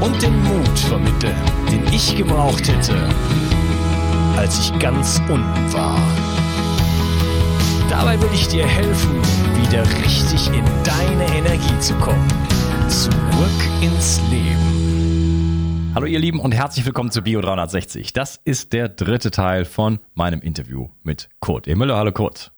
und den Mut vermitteln, den ich gebraucht hätte, als ich ganz unten war. Dabei will ich dir helfen, wieder richtig in deine Energie zu kommen. Zurück ins Leben. Hallo ihr Lieben und herzlich willkommen zu Bio 360. Das ist der dritte Teil von meinem Interview mit Kurt E. Müller. Hallo Kurt.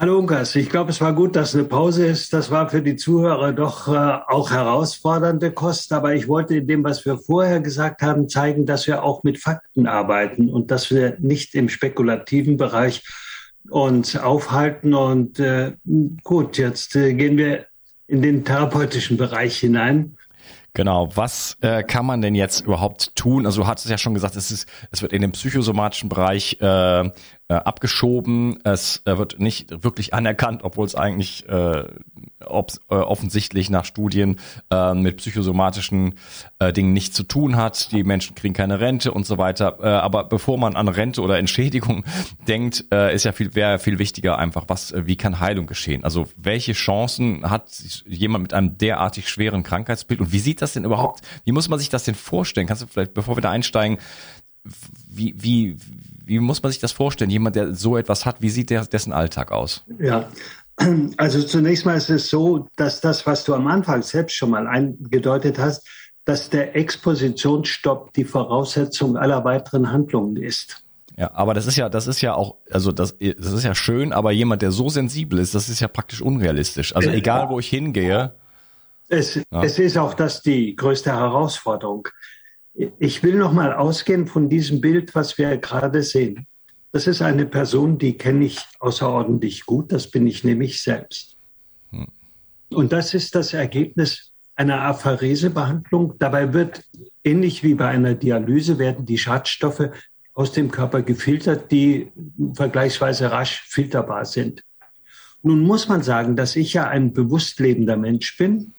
Hallo Unkas, ich glaube, es war gut, dass eine Pause ist. Das war für die Zuhörer doch äh, auch herausfordernde Kost. Aber ich wollte in dem, was wir vorher gesagt haben, zeigen, dass wir auch mit Fakten arbeiten und dass wir nicht im spekulativen Bereich uns aufhalten. Und äh, gut, jetzt äh, gehen wir in den therapeutischen Bereich hinein. Genau, was äh, kann man denn jetzt überhaupt tun? Also du hattest ja schon gesagt, es ist, es wird in dem psychosomatischen Bereich äh, äh, abgeschoben. Es äh, wird nicht wirklich anerkannt, obwohl es eigentlich äh, ob, äh, offensichtlich nach Studien äh, mit psychosomatischen äh, Dingen nichts zu tun hat. Die Menschen kriegen keine Rente und so weiter. Äh, aber bevor man an Rente oder Entschädigung denkt, äh, ist ja viel wäre viel wichtiger einfach, was äh, wie kann Heilung geschehen? Also welche Chancen hat jemand mit einem derartig schweren Krankheitsbild und wie sieht das denn überhaupt? Wie muss man sich das denn vorstellen? Kannst du vielleicht, bevor wir da einsteigen, wie, wie, wie muss man sich das vorstellen? Jemand, der so etwas hat, wie sieht der, dessen Alltag aus? Ja, also zunächst mal ist es so, dass das, was du am Anfang selbst schon mal eingedeutet hast, dass der Expositionsstopp die Voraussetzung aller weiteren Handlungen ist. Ja, aber das ist ja, das ist ja auch, also das, das ist ja schön, aber jemand, der so sensibel ist, das ist ja praktisch unrealistisch. Also egal, wo ich hingehe. Es, ja. es ist auch das die größte Herausforderung. Ich will noch mal ausgehen von diesem Bild, was wir gerade sehen. Das ist eine Person, die kenne ich außerordentlich gut. Das bin ich nämlich selbst. Hm. Und das ist das Ergebnis einer Apharesebehandlung. Dabei wird, ähnlich wie bei einer Dialyse, werden die Schadstoffe aus dem Körper gefiltert, die vergleichsweise rasch filterbar sind. Nun muss man sagen, dass ich ja ein bewusst lebender Mensch bin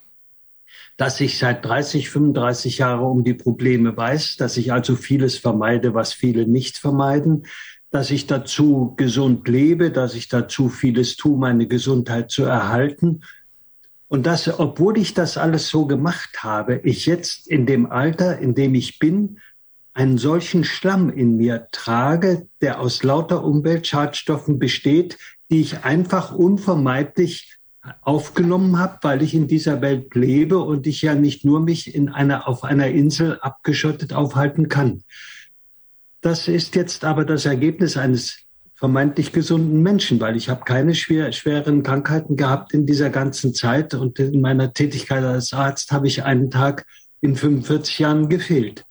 dass ich seit 30, 35 Jahren um die Probleme weiß, dass ich also vieles vermeide, was viele nicht vermeiden, dass ich dazu gesund lebe, dass ich dazu vieles tue, meine Gesundheit zu erhalten. Und dass, obwohl ich das alles so gemacht habe, ich jetzt in dem Alter, in dem ich bin, einen solchen Schlamm in mir trage, der aus lauter Umweltschadstoffen besteht, die ich einfach unvermeidlich aufgenommen habe, weil ich in dieser Welt lebe und ich ja nicht nur mich in einer, auf einer Insel abgeschottet aufhalten kann. Das ist jetzt aber das Ergebnis eines vermeintlich gesunden Menschen, weil ich habe keine schwer, schweren Krankheiten gehabt in dieser ganzen Zeit und in meiner Tätigkeit als Arzt habe ich einen Tag in 45 Jahren gefehlt.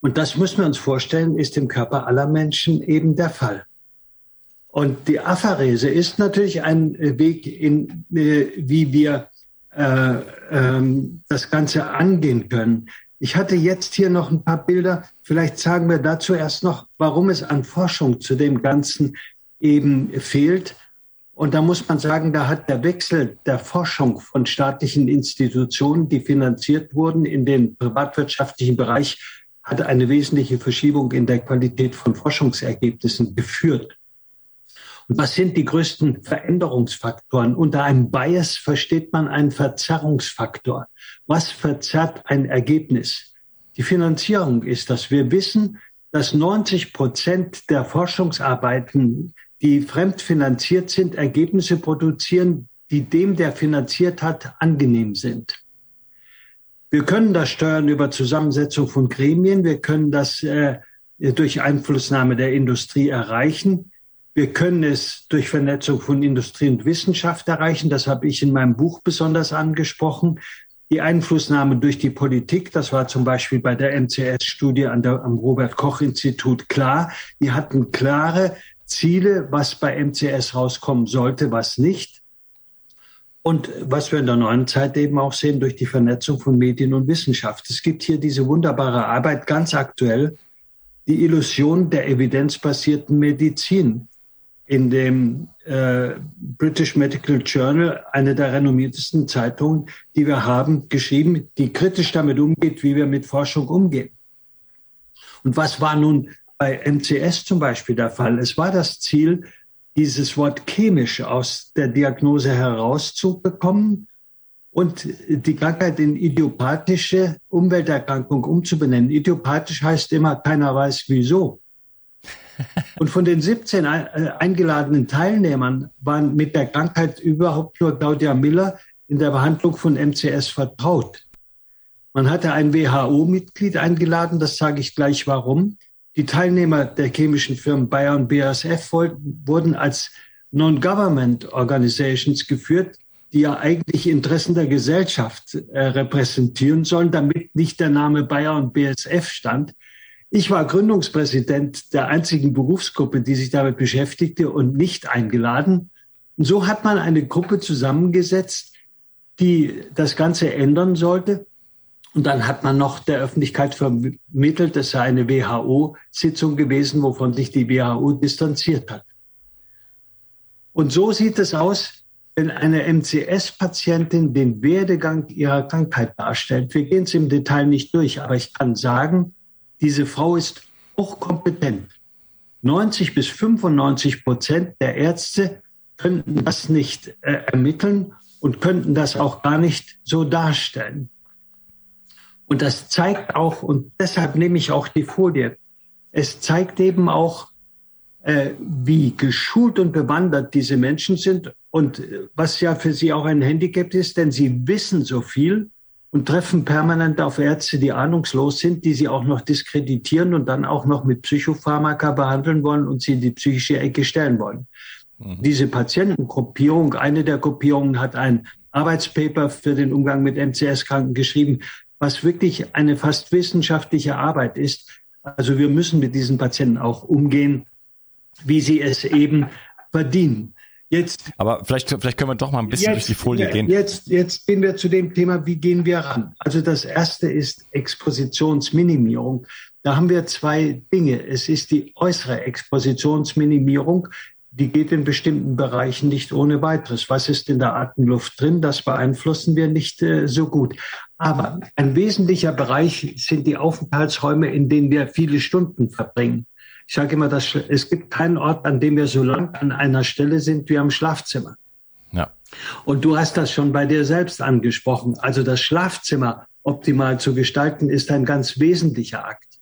Und das müssen wir uns vorstellen, ist im Körper aller Menschen eben der Fall. Und die Apharese ist natürlich ein äh, Weg, in, äh, wie wir äh, ähm, das Ganze angehen können. Ich hatte jetzt hier noch ein paar Bilder. Vielleicht sagen wir dazu erst noch, warum es an Forschung zu dem Ganzen eben fehlt. Und da muss man sagen, da hat der Wechsel der Forschung von staatlichen Institutionen, die finanziert wurden, in den privatwirtschaftlichen Bereich, hat eine wesentliche Verschiebung in der Qualität von Forschungsergebnissen geführt. Und was sind die größten Veränderungsfaktoren? Unter einem Bias versteht man einen Verzerrungsfaktor. Was verzerrt ein Ergebnis? Die Finanzierung ist das. Wir wissen, dass 90 Prozent der Forschungsarbeiten, die fremdfinanziert sind, Ergebnisse produzieren, die dem, der finanziert hat, angenehm sind. Wir können das steuern über Zusammensetzung von Gremien. Wir können das äh, durch Einflussnahme der Industrie erreichen. Wir können es durch Vernetzung von Industrie und Wissenschaft erreichen. Das habe ich in meinem Buch besonders angesprochen. Die Einflussnahme durch die Politik, das war zum Beispiel bei der MCS-Studie am Robert-Koch-Institut klar. Die hatten klare Ziele, was bei MCS rauskommen sollte, was nicht. Und was wir in der neuen Zeit eben auch sehen durch die Vernetzung von Medien und Wissenschaft. Es gibt hier diese wunderbare Arbeit ganz aktuell, die Illusion der evidenzbasierten Medizin in dem äh, British Medical Journal, eine der renommiertesten Zeitungen, die wir haben, geschrieben, die kritisch damit umgeht, wie wir mit Forschung umgehen. Und was war nun bei MCS zum Beispiel der Fall? Es war das Ziel, dieses Wort chemisch aus der Diagnose herauszubekommen und die Krankheit in idiopathische Umwelterkrankung umzubenennen. Idiopathisch heißt immer, keiner weiß wieso. Und von den 17 äh, eingeladenen Teilnehmern waren mit der Krankheit überhaupt nur Claudia Miller in der Behandlung von MCS vertraut. Man hatte ein WHO-Mitglied eingeladen, das sage ich gleich warum. Die Teilnehmer der chemischen Firmen Bayer und BASF wurden als Non-Government Organizations geführt, die ja eigentlich Interessen der Gesellschaft äh, repräsentieren sollen, damit nicht der Name Bayer und BASF stand. Ich war Gründungspräsident der einzigen Berufsgruppe, die sich damit beschäftigte und nicht eingeladen. Und so hat man eine Gruppe zusammengesetzt, die das Ganze ändern sollte. Und dann hat man noch der Öffentlichkeit vermittelt, es sei eine WHO-Sitzung gewesen, wovon sich die WHO distanziert hat. Und so sieht es aus, wenn eine MCS-Patientin den Werdegang ihrer Krankheit darstellt. Wir gehen es im Detail nicht durch, aber ich kann sagen, diese Frau ist hochkompetent. 90 bis 95 Prozent der Ärzte könnten das nicht äh, ermitteln und könnten das auch gar nicht so darstellen. Und das zeigt auch, und deshalb nehme ich auch die Folie, es zeigt eben auch, äh, wie geschult und bewandert diese Menschen sind und äh, was ja für sie auch ein Handicap ist, denn sie wissen so viel und treffen permanent auf Ärzte, die ahnungslos sind, die sie auch noch diskreditieren und dann auch noch mit Psychopharmaka behandeln wollen und sie in die psychische Ecke stellen wollen. Mhm. Diese Patientengruppierung, eine der Gruppierungen hat ein Arbeitspaper für den Umgang mit MCS-Kranken geschrieben, was wirklich eine fast wissenschaftliche Arbeit ist. Also wir müssen mit diesen Patienten auch umgehen, wie sie es eben verdienen. Jetzt, Aber vielleicht, vielleicht können wir doch mal ein bisschen jetzt, durch die Folie gehen. Jetzt, jetzt gehen wir zu dem Thema, wie gehen wir ran? Also das erste ist Expositionsminimierung. Da haben wir zwei Dinge. Es ist die äußere Expositionsminimierung, die geht in bestimmten Bereichen nicht ohne weiteres. Was ist in der Atemluft drin? Das beeinflussen wir nicht äh, so gut. Aber ein wesentlicher Bereich sind die Aufenthaltsräume, in denen wir viele Stunden verbringen. Ich sage immer, dass es gibt keinen Ort, an dem wir so lang an einer Stelle sind wie am Schlafzimmer. Ja. Und du hast das schon bei dir selbst angesprochen. Also das Schlafzimmer optimal zu gestalten, ist ein ganz wesentlicher Akt.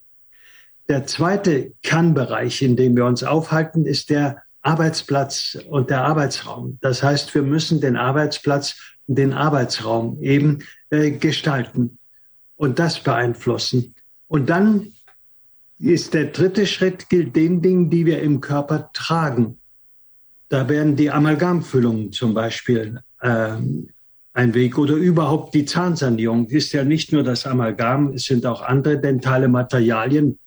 Der zweite Kernbereich, in dem wir uns aufhalten, ist der Arbeitsplatz und der Arbeitsraum. Das heißt, wir müssen den Arbeitsplatz und den Arbeitsraum eben äh, gestalten und das beeinflussen. Und dann ist der dritte Schritt, gilt den Dingen, die wir im Körper tragen. Da werden die Amalgamfüllungen zum Beispiel äh, ein Weg oder überhaupt die Zahnsanierung ist ja nicht nur das Amalgam, es sind auch andere dentale Materialien,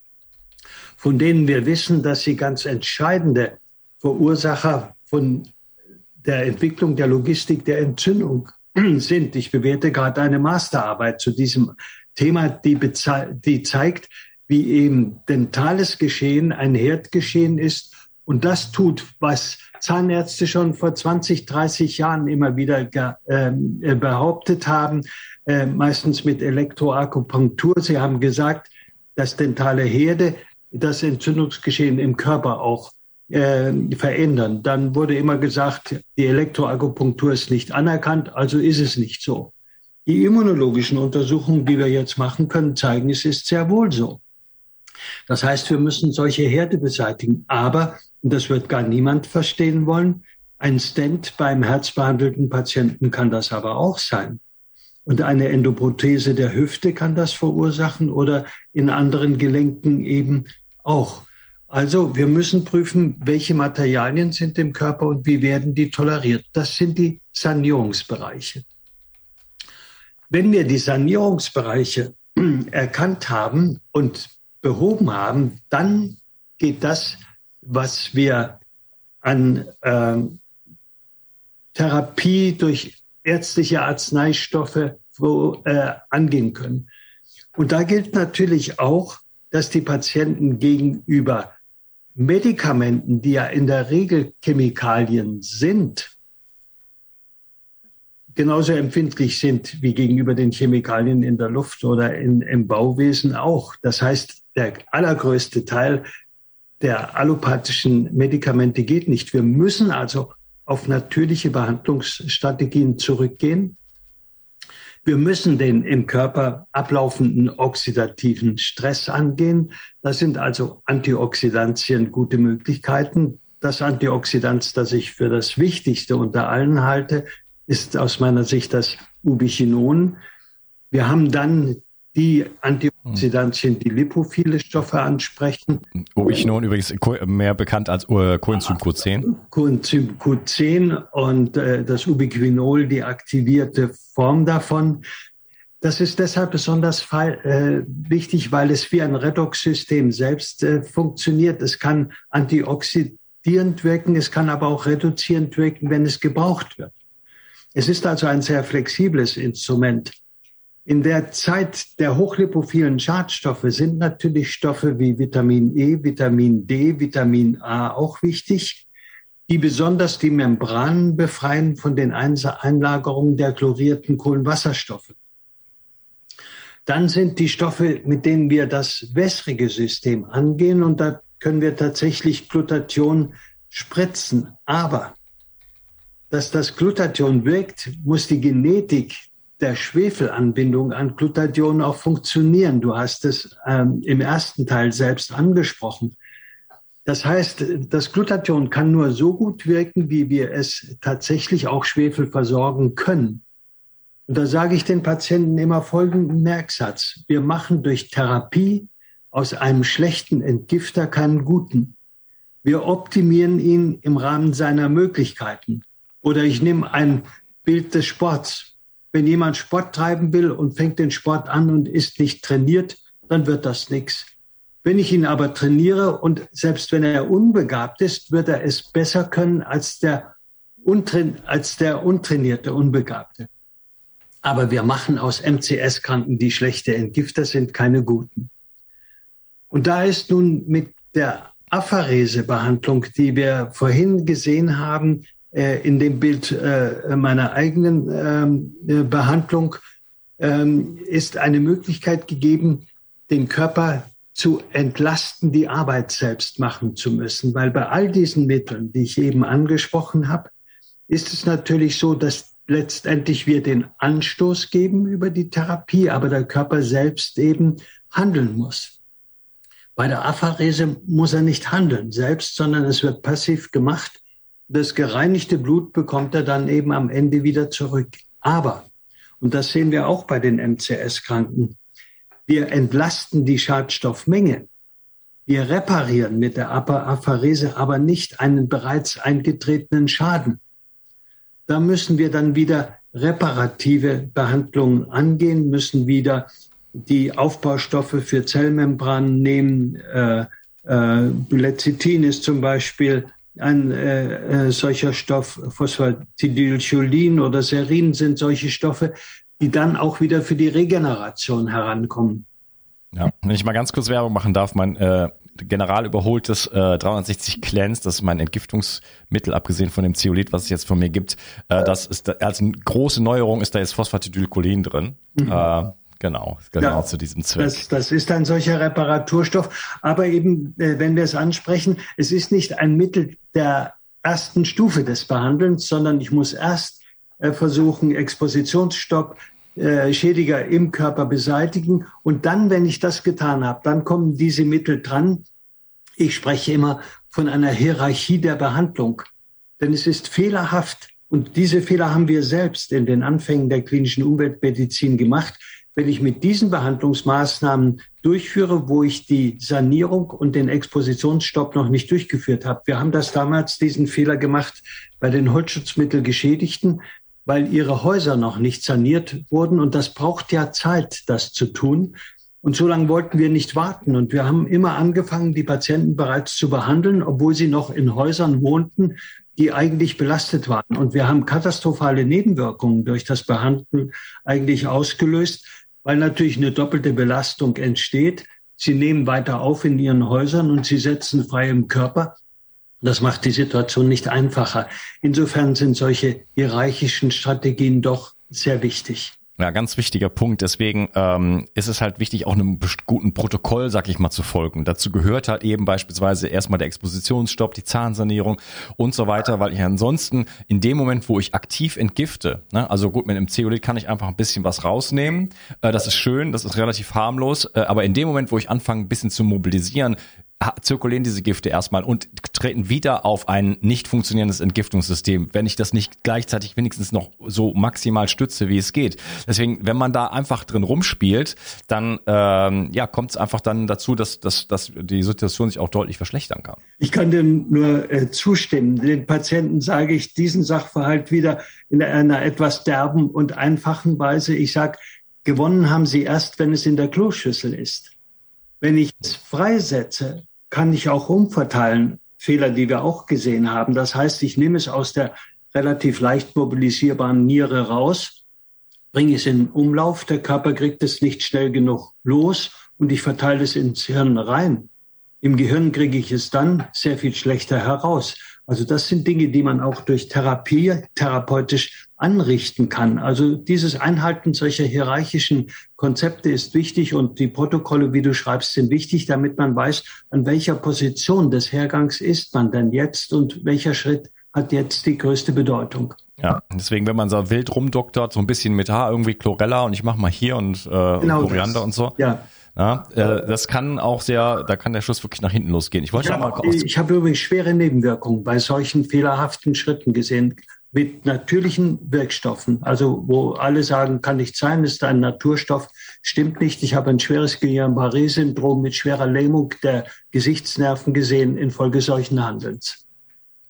von denen wir wissen, dass sie ganz entscheidende Verursacher von der Entwicklung der Logistik der Entzündung sind. Ich bewerte gerade eine Masterarbeit zu diesem Thema, die, die zeigt, wie eben dentales Geschehen ein Herdgeschehen ist. Und das tut, was Zahnärzte schon vor 20, 30 Jahren immer wieder ähm, äh, behauptet haben, äh, meistens mit Elektroakupunktur. Sie haben gesagt, dass dentale Herde das Entzündungsgeschehen im Körper auch äh, verändern. Dann wurde immer gesagt, die Elektroakupunktur ist nicht anerkannt, also ist es nicht so. Die immunologischen Untersuchungen, die wir jetzt machen können, zeigen, es ist sehr wohl so. Das heißt, wir müssen solche Herde beseitigen. Aber, und das wird gar niemand verstehen wollen, ein Stent beim herzbehandelten Patienten kann das aber auch sein. Und eine Endoprothese der Hüfte kann das verursachen oder in anderen Gelenken eben auch. Also wir müssen prüfen, welche Materialien sind im Körper und wie werden die toleriert. Das sind die Sanierungsbereiche. Wenn wir die Sanierungsbereiche erkannt haben und behoben haben, dann geht das, was wir an äh, Therapie durch ärztliche Arzneistoffe wo, äh, angehen können. Und da gilt natürlich auch, dass die Patienten gegenüber Medikamenten, die ja in der Regel Chemikalien sind, genauso empfindlich sind wie gegenüber den Chemikalien in der Luft oder in, im Bauwesen auch. Das heißt, der allergrößte Teil der allopathischen Medikamente geht nicht. Wir müssen also auf natürliche Behandlungsstrategien zurückgehen. Wir müssen den im Körper ablaufenden oxidativen Stress angehen. Das sind also Antioxidantien gute Möglichkeiten. Das Antioxidant, das ich für das Wichtigste unter allen halte, ist aus meiner Sicht das Ubichinon. Wir haben dann die Antioxidantien, die lipophile Stoffe ansprechen. Ubiquinon übrigens mehr bekannt als äh, Coenzym Q10. Coenzym Q10 und äh, das Ubiquinol, die aktivierte Form davon. Das ist deshalb besonders äh, wichtig, weil es wie ein Redoxsystem selbst äh, funktioniert. Es kann antioxidierend wirken, es kann aber auch reduzierend wirken, wenn es gebraucht wird. Es ist also ein sehr flexibles Instrument. In der Zeit der hochlipophilen Schadstoffe sind natürlich Stoffe wie Vitamin E, Vitamin D, Vitamin A auch wichtig, die besonders die Membranen befreien von den Einlagerungen der chlorierten Kohlenwasserstoffe. Dann sind die Stoffe, mit denen wir das wässrige System angehen und da können wir tatsächlich Glutathion spritzen. Aber dass das Glutathion wirkt, muss die Genetik der Schwefelanbindung an Glutathion auch funktionieren. Du hast es ähm, im ersten Teil selbst angesprochen. Das heißt, das Glutathion kann nur so gut wirken, wie wir es tatsächlich auch Schwefel versorgen können. Und da sage ich den Patienten immer folgenden Merksatz. Wir machen durch Therapie aus einem schlechten Entgifter keinen guten. Wir optimieren ihn im Rahmen seiner Möglichkeiten. Oder ich nehme ein Bild des Sports. Wenn jemand Sport treiben will und fängt den Sport an und ist nicht trainiert, dann wird das nichts. Wenn ich ihn aber trainiere und selbst wenn er unbegabt ist, wird er es besser können als der, als der untrainierte Unbegabte. Aber wir machen aus MCS-Kranken, die schlechte Entgifter sind, keine guten. Und da ist nun mit der Apharese-Behandlung, die wir vorhin gesehen haben, äh, in dem Bild äh, meiner eigenen ähm, äh, Behandlung ähm, ist eine Möglichkeit gegeben, den Körper zu entlasten, die Arbeit selbst machen zu müssen. Weil bei all diesen Mitteln, die ich eben angesprochen habe, ist es natürlich so, dass letztendlich wir den Anstoß geben über die Therapie, aber der Körper selbst eben handeln muss. Bei der Apharese muss er nicht handeln selbst, sondern es wird passiv gemacht das gereinigte Blut bekommt er dann eben am Ende wieder zurück. Aber, und das sehen wir auch bei den MCS-Kranken, wir entlasten die Schadstoffmenge. Wir reparieren mit der Apharese aber nicht einen bereits eingetretenen Schaden. Da müssen wir dann wieder reparative Behandlungen angehen, müssen wieder die Aufbaustoffe für Zellmembranen nehmen. Äh, äh, Lecithin ist zum Beispiel ein äh, äh, solcher Stoff, Phosphatidylcholin oder Serin sind solche Stoffe, die dann auch wieder für die Regeneration herankommen. Ja, wenn ich mal ganz kurz Werbung machen darf, mein äh, general überholtes äh, 360 Cleanse, das ist mein Entgiftungsmittel, abgesehen von dem Zeolit, was es jetzt von mir gibt. Äh, das ist als eine große Neuerung ist da jetzt Phosphatidylcholin drin. Mhm. Genau, genau ja, zu diesem Zweck. Das, das ist ein solcher Reparaturstoff. Aber eben, äh, wenn wir es ansprechen, es ist nicht ein Mittel der ersten Stufe des Behandelns, sondern ich muss erst äh, versuchen, Expositionsstopp, äh, Schädiger im Körper beseitigen. Und dann, wenn ich das getan habe, dann kommen diese Mittel dran. Ich spreche immer von einer Hierarchie der Behandlung. Denn es ist fehlerhaft, und diese Fehler haben wir selbst in den Anfängen der klinischen Umweltmedizin gemacht, wenn ich mit diesen Behandlungsmaßnahmen durchführe, wo ich die Sanierung und den Expositionsstopp noch nicht durchgeführt habe. Wir haben das damals, diesen Fehler gemacht bei den Holzschutzmittelgeschädigten, weil ihre Häuser noch nicht saniert wurden. Und das braucht ja Zeit, das zu tun. Und so lange wollten wir nicht warten. Und wir haben immer angefangen, die Patienten bereits zu behandeln, obwohl sie noch in Häusern wohnten, die eigentlich belastet waren. Und wir haben katastrophale Nebenwirkungen durch das Behandeln eigentlich ausgelöst, weil natürlich eine doppelte Belastung entsteht. Sie nehmen weiter auf in ihren Häusern und sie setzen frei im Körper. Das macht die Situation nicht einfacher. Insofern sind solche hierarchischen Strategien doch sehr wichtig. Ja, ganz wichtiger Punkt. Deswegen ähm, ist es halt wichtig, auch einem guten Protokoll, sag ich mal, zu folgen. Dazu gehört halt eben beispielsweise erstmal der Expositionsstopp, die Zahnsanierung und so weiter, weil ich ansonsten in dem Moment, wo ich aktiv entgifte, ne, also gut, mit einem Zeolit kann ich einfach ein bisschen was rausnehmen. Äh, das ist schön, das ist relativ harmlos. Äh, aber in dem Moment, wo ich anfange, ein bisschen zu mobilisieren, zirkulieren diese Gifte erstmal und treten wieder auf ein nicht funktionierendes Entgiftungssystem, wenn ich das nicht gleichzeitig wenigstens noch so maximal stütze, wie es geht. Deswegen, wenn man da einfach drin rumspielt, dann ähm, ja, kommt es einfach dann dazu, dass, dass, dass die Situation sich auch deutlich verschlechtern kann. Ich kann dem nur äh, zustimmen. Den Patienten sage ich diesen Sachverhalt wieder in einer etwas derben und einfachen Weise. Ich sage, gewonnen haben sie erst, wenn es in der Kloschüssel ist. Wenn ich es freisetze, kann ich auch umverteilen. Fehler, die wir auch gesehen haben. Das heißt, ich nehme es aus der relativ leicht mobilisierbaren Niere raus, bringe es in Umlauf, der Körper kriegt es nicht schnell genug los und ich verteile es ins Hirn rein. Im Gehirn kriege ich es dann sehr viel schlechter heraus. Also das sind Dinge, die man auch durch Therapie therapeutisch anrichten kann. Also dieses Einhalten solcher hierarchischen Konzepte ist wichtig und die Protokolle, wie du schreibst, sind wichtig, damit man weiß, an welcher Position des Hergangs ist man denn jetzt und welcher Schritt hat jetzt die größte Bedeutung. Ja, deswegen, wenn man so wild rumdoktert, so ein bisschen mit, ha, irgendwie Chlorella und ich mache mal hier und, äh, genau Koriander das. und so. Ja. Ja, äh, das kann auch sehr, da kann der Schuss wirklich nach hinten losgehen. Ich wollte ja, mal Ich habe übrigens schwere Nebenwirkungen bei solchen fehlerhaften Schritten gesehen mit natürlichen Wirkstoffen. Also wo alle sagen, kann nicht sein, ist ein Naturstoff, stimmt nicht. Ich habe ein schweres Guillain-Barré-Syndrom mit schwerer Lähmung der Gesichtsnerven gesehen infolge solchen Handelns.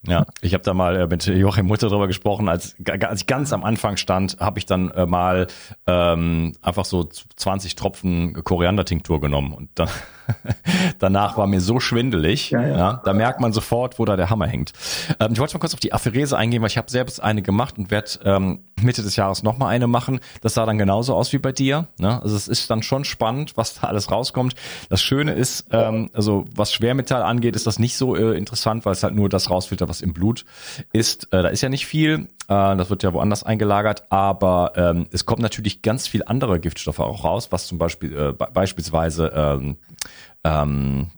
Ja, ich habe da mal äh, mit Joachim Mutter drüber gesprochen, als, als ich ganz am Anfang stand, habe ich dann äh, mal ähm, einfach so 20 Tropfen Koriander-Tinktur genommen und dann danach war mir so schwindelig. Ja, ja. ja, da merkt man sofort, wo da der Hammer hängt. Ähm, ich wollte mal kurz auf die Apherese eingehen, weil ich habe selbst eine gemacht und werde ähm, Mitte des Jahres nochmal eine machen. Das sah dann genauso aus wie bei dir. Ne? Also es ist dann schon spannend, was da alles rauskommt. Das Schöne ist, ähm, also was Schwermetall angeht, ist das nicht so äh, interessant, weil es halt nur das rausfiltert, was im Blut ist. Äh, da ist ja nicht viel. Äh, das wird ja woanders eingelagert. Aber ähm, es kommt natürlich ganz viel andere Giftstoffe auch raus, was zum Beispiel äh, beispielsweise ähm, ähm,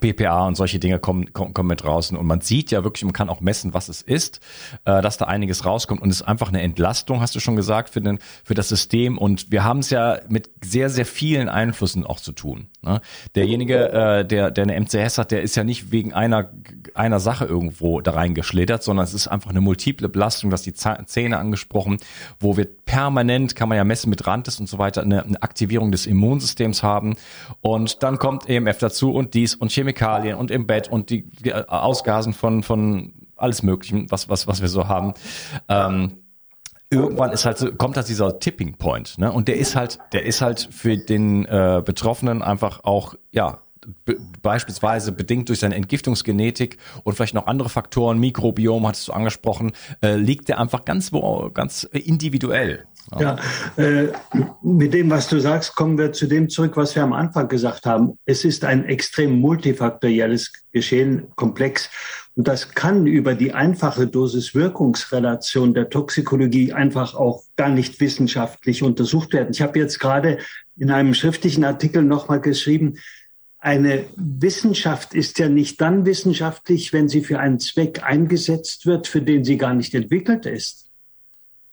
BPA und solche Dinge kommen, kommen, kommen mit draußen. Und man sieht ja wirklich, man kann auch messen, was es ist, äh, dass da einiges rauskommt. Und es ist einfach eine Entlastung, hast du schon gesagt, für, den, für das System. Und wir haben es ja mit sehr, sehr vielen Einflüssen auch zu tun. Ne? Derjenige, äh, der, der eine MCS hat, der ist ja nicht wegen einer, einer Sache irgendwo da reingeschlittert, sondern es ist einfach eine multiple Belastung, dass die Zähne angesprochen, wo wir permanent, kann man ja messen mit Randes und so weiter, eine, eine Aktivierung des Immunsystems haben. Und dann kommt EMF dazu und dies und Chemikalien und im Bett und die, die Ausgasen von, von alles Möglichen, was, was, was wir so haben. Ähm, irgendwann ist halt so, kommt halt dieser Tipping Point, ne? Und der ist halt, der ist halt für den äh, Betroffenen einfach auch, ja, be beispielsweise bedingt durch seine Entgiftungsgenetik und vielleicht noch andere Faktoren, Mikrobiom hattest du angesprochen, äh, liegt der einfach ganz wo, ganz individuell. Ja, äh, mit dem, was du sagst, kommen wir zu dem zurück, was wir am Anfang gesagt haben. Es ist ein extrem multifaktorielles Geschehen, komplex. Und das kann über die einfache Dosis-Wirkungsrelation der Toxikologie einfach auch gar nicht wissenschaftlich untersucht werden. Ich habe jetzt gerade in einem schriftlichen Artikel nochmal geschrieben, eine Wissenschaft ist ja nicht dann wissenschaftlich, wenn sie für einen Zweck eingesetzt wird, für den sie gar nicht entwickelt ist.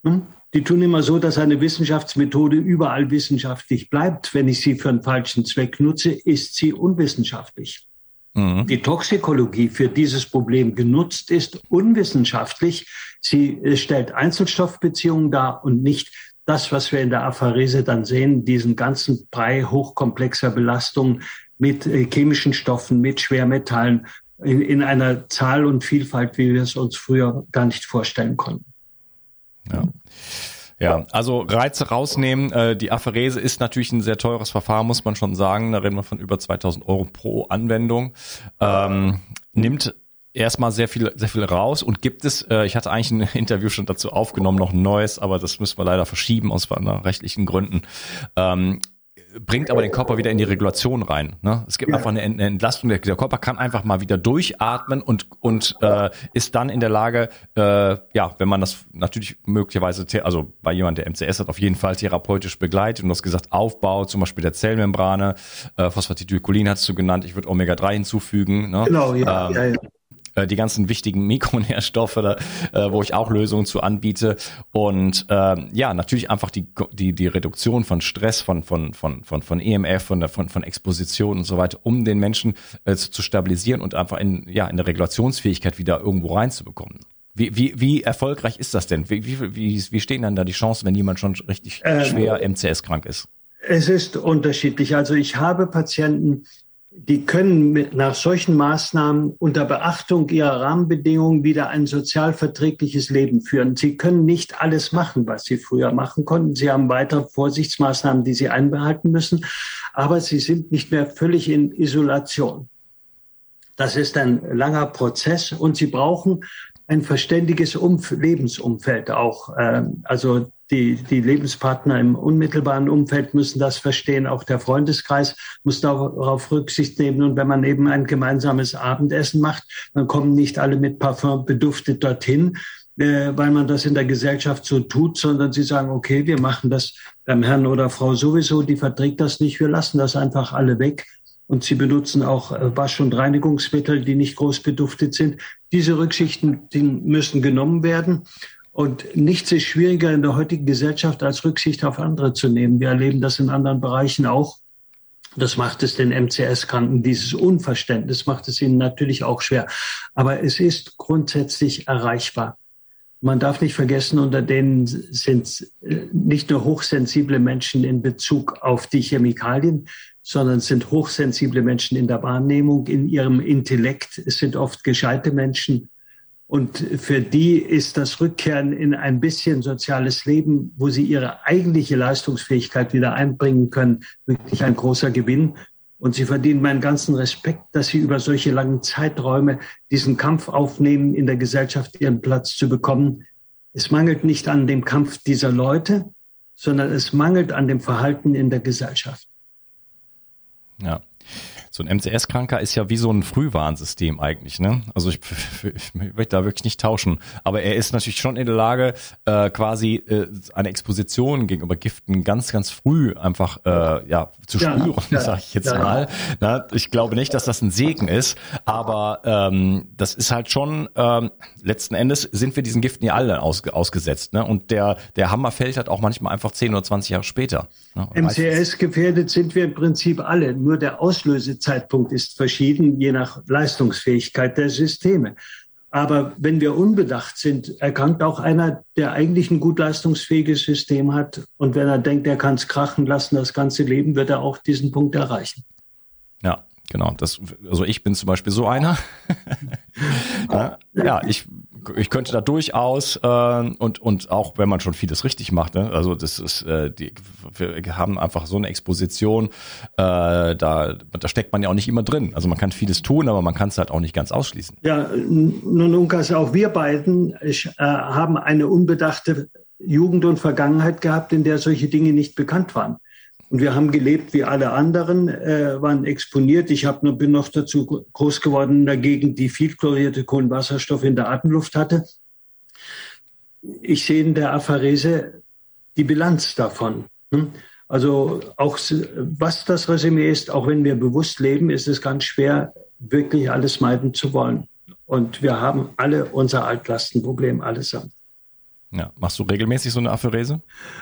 Hm? Die tun immer so, dass eine Wissenschaftsmethode überall wissenschaftlich bleibt. Wenn ich sie für einen falschen Zweck nutze, ist sie unwissenschaftlich. Mhm. Die Toxikologie für dieses Problem genutzt ist unwissenschaftlich. Sie äh, stellt Einzelstoffbeziehungen dar und nicht das, was wir in der Apharese dann sehen, diesen ganzen Brei hochkomplexer Belastungen mit äh, chemischen Stoffen, mit Schwermetallen in, in einer Zahl und Vielfalt, wie wir es uns früher gar nicht vorstellen konnten. Ja. Ja, also Reize rausnehmen. Äh, die Apherese ist natürlich ein sehr teures Verfahren, muss man schon sagen. Da reden wir von über 2000 Euro pro Anwendung. Ähm, nimmt erstmal sehr viel, sehr viel raus und gibt es, äh, ich hatte eigentlich ein Interview schon dazu aufgenommen, noch ein neues, aber das müssen wir leider verschieben aus rechtlichen Gründen. Ähm, bringt aber den Körper wieder in die Regulation rein. Ne? Es gibt ja. einfach eine, eine Entlastung. Der, der, Körper kann einfach mal wieder durchatmen und und äh, ist dann in der Lage, äh, ja, wenn man das natürlich möglicherweise, also bei jemand, der MCS hat, auf jeden Fall therapeutisch begleitet und du hast gesagt, Aufbau zum Beispiel der Zellmembrane, äh, Phosphatidylcholin hast du genannt, ich würde Omega-3 hinzufügen. Ne? Genau, ja, ähm, ja, ja. Äh, die ganzen wichtigen Mikronährstoffe, äh, wo ich auch Lösungen zu anbiete. Und äh, ja, natürlich einfach die, die, die Reduktion von Stress, von, von, von, von, von EMF, von, von, von Exposition und so weiter, um den Menschen äh, zu, zu stabilisieren und einfach in, ja, in der Regulationsfähigkeit wieder irgendwo reinzubekommen. Wie, wie, wie erfolgreich ist das denn? Wie, wie, wie, wie stehen dann da die Chancen, wenn jemand schon richtig ähm, schwer MCS-krank ist? Es ist unterschiedlich. Also ich habe Patienten, die können mit, nach solchen Maßnahmen unter Beachtung ihrer Rahmenbedingungen wieder ein sozial verträgliches Leben führen. Sie können nicht alles machen, was sie früher machen konnten. Sie haben weitere Vorsichtsmaßnahmen, die sie einbehalten müssen, aber sie sind nicht mehr völlig in Isolation. Das ist ein langer Prozess und sie brauchen ein verständiges Umf Lebensumfeld auch. Ähm, also die, die Lebenspartner im unmittelbaren Umfeld müssen das verstehen. Auch der Freundeskreis muss darauf Rücksicht nehmen. Und wenn man eben ein gemeinsames Abendessen macht, dann kommen nicht alle mit Parfum beduftet dorthin, äh, weil man das in der Gesellschaft so tut, sondern sie sagen, okay, wir machen das beim Herrn oder Frau sowieso, die verträgt das nicht, wir lassen das einfach alle weg. Und sie benutzen auch äh, Wasch- und Reinigungsmittel, die nicht groß beduftet sind. Diese Rücksichten die müssen genommen werden. Und nichts ist schwieriger in der heutigen Gesellschaft, als Rücksicht auf andere zu nehmen. Wir erleben das in anderen Bereichen auch. Das macht es den MCS-Kranken, dieses Unverständnis macht es ihnen natürlich auch schwer. Aber es ist grundsätzlich erreichbar. Man darf nicht vergessen, unter denen sind äh, nicht nur hochsensible Menschen in Bezug auf die Chemikalien, sondern sind hochsensible Menschen in der Wahrnehmung, in ihrem Intellekt. Es sind oft gescheite Menschen, und für die ist das Rückkehren in ein bisschen soziales Leben, wo sie ihre eigentliche Leistungsfähigkeit wieder einbringen können, wirklich ein großer Gewinn. Und sie verdienen meinen ganzen Respekt, dass sie über solche langen Zeiträume diesen Kampf aufnehmen, in der Gesellschaft ihren Platz zu bekommen. Es mangelt nicht an dem Kampf dieser Leute, sondern es mangelt an dem Verhalten in der Gesellschaft. Ja so ein MCS-Kranker ist ja wie so ein Frühwarnsystem eigentlich, ne? Also ich, ich möchte da wirklich nicht tauschen. Aber er ist natürlich schon in der Lage, äh, quasi äh, eine Exposition gegenüber Giften ganz, ganz früh einfach äh, ja zu spüren, ja, ja, sage ich jetzt ja, mal. Na, ich glaube nicht, dass das ein Segen ist, aber ähm, das ist halt schon ähm, letzten Endes sind wir diesen Giften ja alle aus, ausgesetzt, ne? Und der der Hammer fällt halt auch manchmal einfach 10 oder 20 Jahre später. Ne? MCS gefährdet sind wir im Prinzip alle. Nur der Auslöse Zeitpunkt ist verschieden, je nach Leistungsfähigkeit der Systeme. Aber wenn wir unbedacht sind, erkrankt auch einer, der eigentlich ein gut leistungsfähiges System hat. Und wenn er denkt, er kann es krachen lassen, das ganze Leben, wird er auch diesen Punkt erreichen. Genau. Das, also ich bin zum Beispiel so einer. ja, ja, ich ich könnte da durchaus äh, und und auch wenn man schon vieles richtig macht, ne? also das ist äh, die wir haben einfach so eine Exposition, äh, da da steckt man ja auch nicht immer drin. Also man kann vieles tun, aber man kann es halt auch nicht ganz ausschließen. Ja, nun Unkas, auch wir beiden ich, äh, haben eine unbedachte Jugend und Vergangenheit gehabt, in der solche Dinge nicht bekannt waren. Und wir haben gelebt wie alle anderen, äh, waren exponiert. Ich hab, bin noch dazu groß geworden Gegend, die viel chlorierte Kohlenwasserstoff in der Atemluft hatte. Ich sehe in der Apharese die Bilanz davon. Hm? Also auch was das Resümee ist, auch wenn wir bewusst leben, ist es ganz schwer, wirklich alles meiden zu wollen. Und wir haben alle unser Altlastenproblem allesamt. Ja, machst du regelmäßig so eine Aphorese?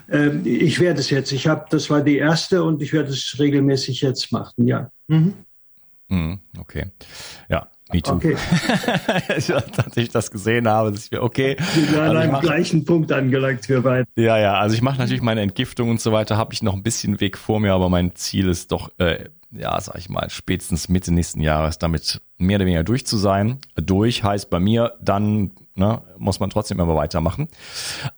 Ähm, ich werde es jetzt. Ich habe, das war die erste und ich werde es regelmäßig jetzt machen. Ja. Mhm. Mhm, okay. Ja, Me too. Okay. als ich das gesehen habe, ist mir okay. Wir sind also einem gleichen Punkt angelangt für beide. Ja, ja, also ich mache natürlich meine Entgiftung und so weiter, habe ich noch ein bisschen Weg vor mir, aber mein Ziel ist doch, äh, ja, sag ich mal, spätestens Mitte nächsten Jahres damit mehr oder weniger durch zu sein. Durch heißt bei mir dann ne, muss man trotzdem immer weitermachen.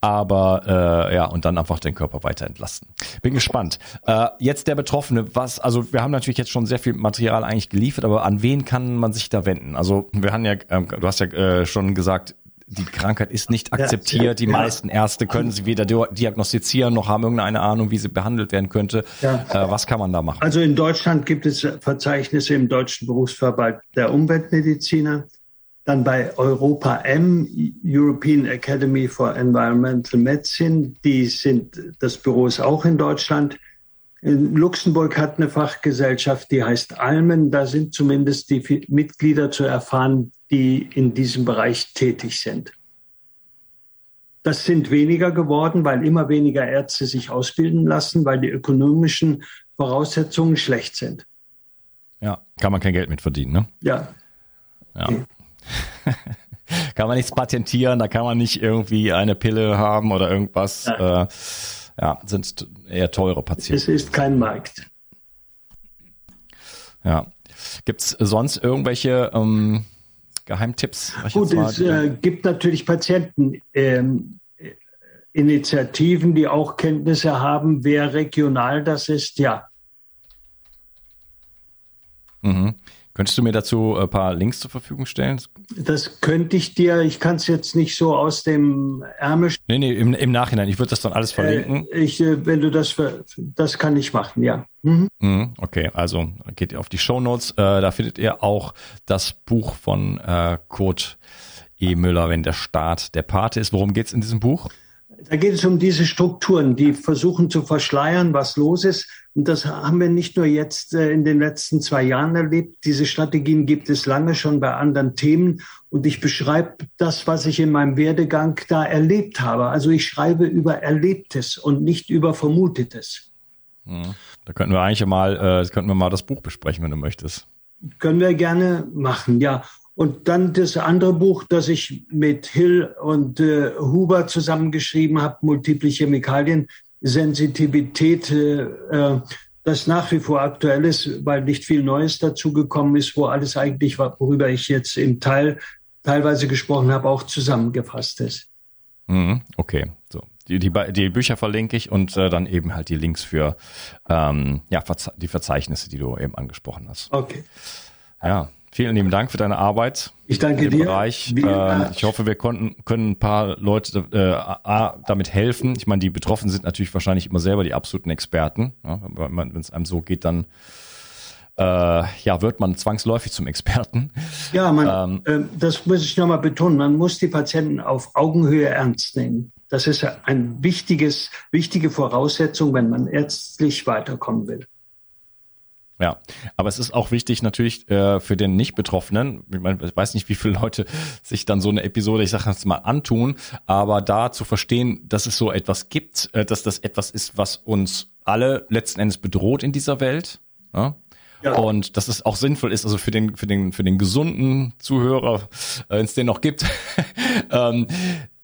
Aber äh, ja, und dann einfach den Körper weiter entlasten. Bin gespannt. Äh, jetzt der Betroffene, was, also wir haben natürlich jetzt schon sehr viel Material eigentlich geliefert, aber an wen kann man sich da wenden? Also wir haben ja, äh, du hast ja äh, schon gesagt, die Krankheit ist nicht akzeptiert. Die meisten Ärzte können sie weder diagnostizieren noch haben irgendeine Ahnung, wie sie behandelt werden könnte. Ja. Äh, was kann man da machen? Also in Deutschland gibt es Verzeichnisse im Deutschen Berufsverband der Umweltmediziner. Dann bei Europa M, European Academy for Environmental Medicine, die sind, das Büro ist auch in Deutschland. In Luxemburg hat eine Fachgesellschaft, die heißt Almen. Da sind zumindest die Mitglieder zu erfahren, die in diesem Bereich tätig sind. Das sind weniger geworden, weil immer weniger Ärzte sich ausbilden lassen, weil die ökonomischen Voraussetzungen schlecht sind. Ja, kann man kein Geld mit verdienen, ne? Ja. Ja. Okay. kann man nichts patentieren, da kann man nicht irgendwie eine Pille haben oder irgendwas. Ja, äh, ja sind eher teure Patienten. Es ist kein Markt. Ja. Gibt es sonst irgendwelche ähm, Geheimtipps? Gut, es äh, gibt natürlich Patienten. Ähm, Initiativen, die auch Kenntnisse haben, wer regional das ist, ja. Mhm. Könntest du mir dazu ein paar Links zur Verfügung stellen? Das könnte ich dir, ich kann es jetzt nicht so aus dem Ärmel. Nee, nee, im, im Nachhinein. Ich würde das dann alles verlinken. Äh, ich, äh, wenn du das, das kann ich machen, ja. Mhm. Mhm, okay, also geht ihr auf die Show Notes. Äh, da findet ihr auch das Buch von äh, Kurt E. Müller, wenn der Staat der Pate ist. Worum geht es in diesem Buch? Da geht es um diese Strukturen, die versuchen zu verschleiern, was los ist. Und das haben wir nicht nur jetzt äh, in den letzten zwei Jahren erlebt. Diese Strategien gibt es lange schon bei anderen Themen. Und ich beschreibe das, was ich in meinem Werdegang da erlebt habe. Also ich schreibe über Erlebtes und nicht über Vermutetes. Hm. Da könnten wir eigentlich mal, äh, könnten wir mal das Buch besprechen, wenn du möchtest. Können wir gerne machen, ja. Und dann das andere Buch, das ich mit Hill und äh, Huber zusammengeschrieben habe, Multiple Chemikalien, Sensitivität, äh, das nach wie vor aktuell ist, weil nicht viel Neues dazugekommen ist, wo alles eigentlich, worüber ich jetzt im Teil teilweise gesprochen habe, auch zusammengefasst ist. Mhm, okay, so. Die, die, die Bücher verlinke ich und äh, dann eben halt die Links für ähm, ja, die Verzeichnisse, die du eben angesprochen hast. Okay. Ja, Vielen lieben Dank für deine Arbeit. Ich danke dir. Bereich. Ähm, ich hoffe, wir konnten, können ein paar Leute äh, damit helfen. Ich meine, die Betroffenen sind natürlich wahrscheinlich immer selber die absoluten Experten. Ja, Wenn es einem so geht, dann äh, ja, wird man zwangsläufig zum Experten. Ja, man, ähm, äh, das muss ich nochmal betonen. Man muss die Patienten auf Augenhöhe ernst nehmen. Das ist ein wichtiges, wichtige Voraussetzung, wenn man ärztlich weiterkommen will. Ja, aber es ist auch wichtig natürlich äh, für den Nicht-Betroffenen, ich, mein, ich weiß nicht, wie viele Leute sich dann so eine Episode, ich sage jetzt mal, antun, aber da zu verstehen, dass es so etwas gibt, äh, dass das etwas ist, was uns alle letzten Endes bedroht in dieser Welt. Ja? Ja. Und dass es auch sinnvoll ist, also für den, für den, für den gesunden Zuhörer, äh, wenn es den noch gibt, ähm,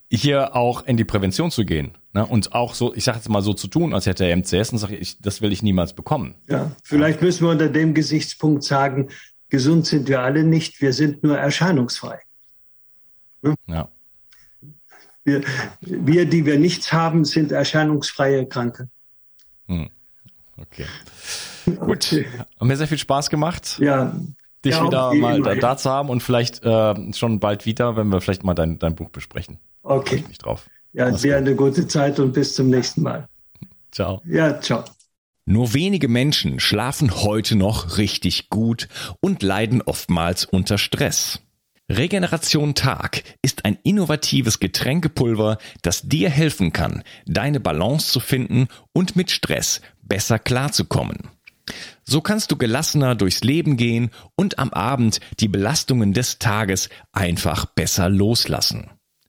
hier auch in die Prävention zu gehen ne? und auch so, ich sage jetzt mal so zu tun, als hätte er MCS und sage ich, das will ich niemals bekommen. Ja, vielleicht müssen wir unter dem Gesichtspunkt sagen, gesund sind wir alle nicht, wir sind nur erscheinungsfrei. Ne? Ja. Wir, wir, die wir nichts haben, sind erscheinungsfreie Kranke. Hm. Okay. Gut. Okay. Hat mir sehr viel Spaß gemacht. Ja. Dich ja, wieder mal da, da, zu haben und vielleicht äh, schon bald wieder, wenn wir vielleicht mal dein, dein Buch besprechen. Okay. Ich drauf. Ja, dir eine gute Zeit und bis zum nächsten Mal. Ciao. Ja, ciao. Nur wenige Menschen schlafen heute noch richtig gut und leiden oftmals unter Stress. Regeneration Tag ist ein innovatives Getränkepulver, das dir helfen kann, deine Balance zu finden und mit Stress besser klarzukommen. So kannst du gelassener durchs Leben gehen und am Abend die Belastungen des Tages einfach besser loslassen.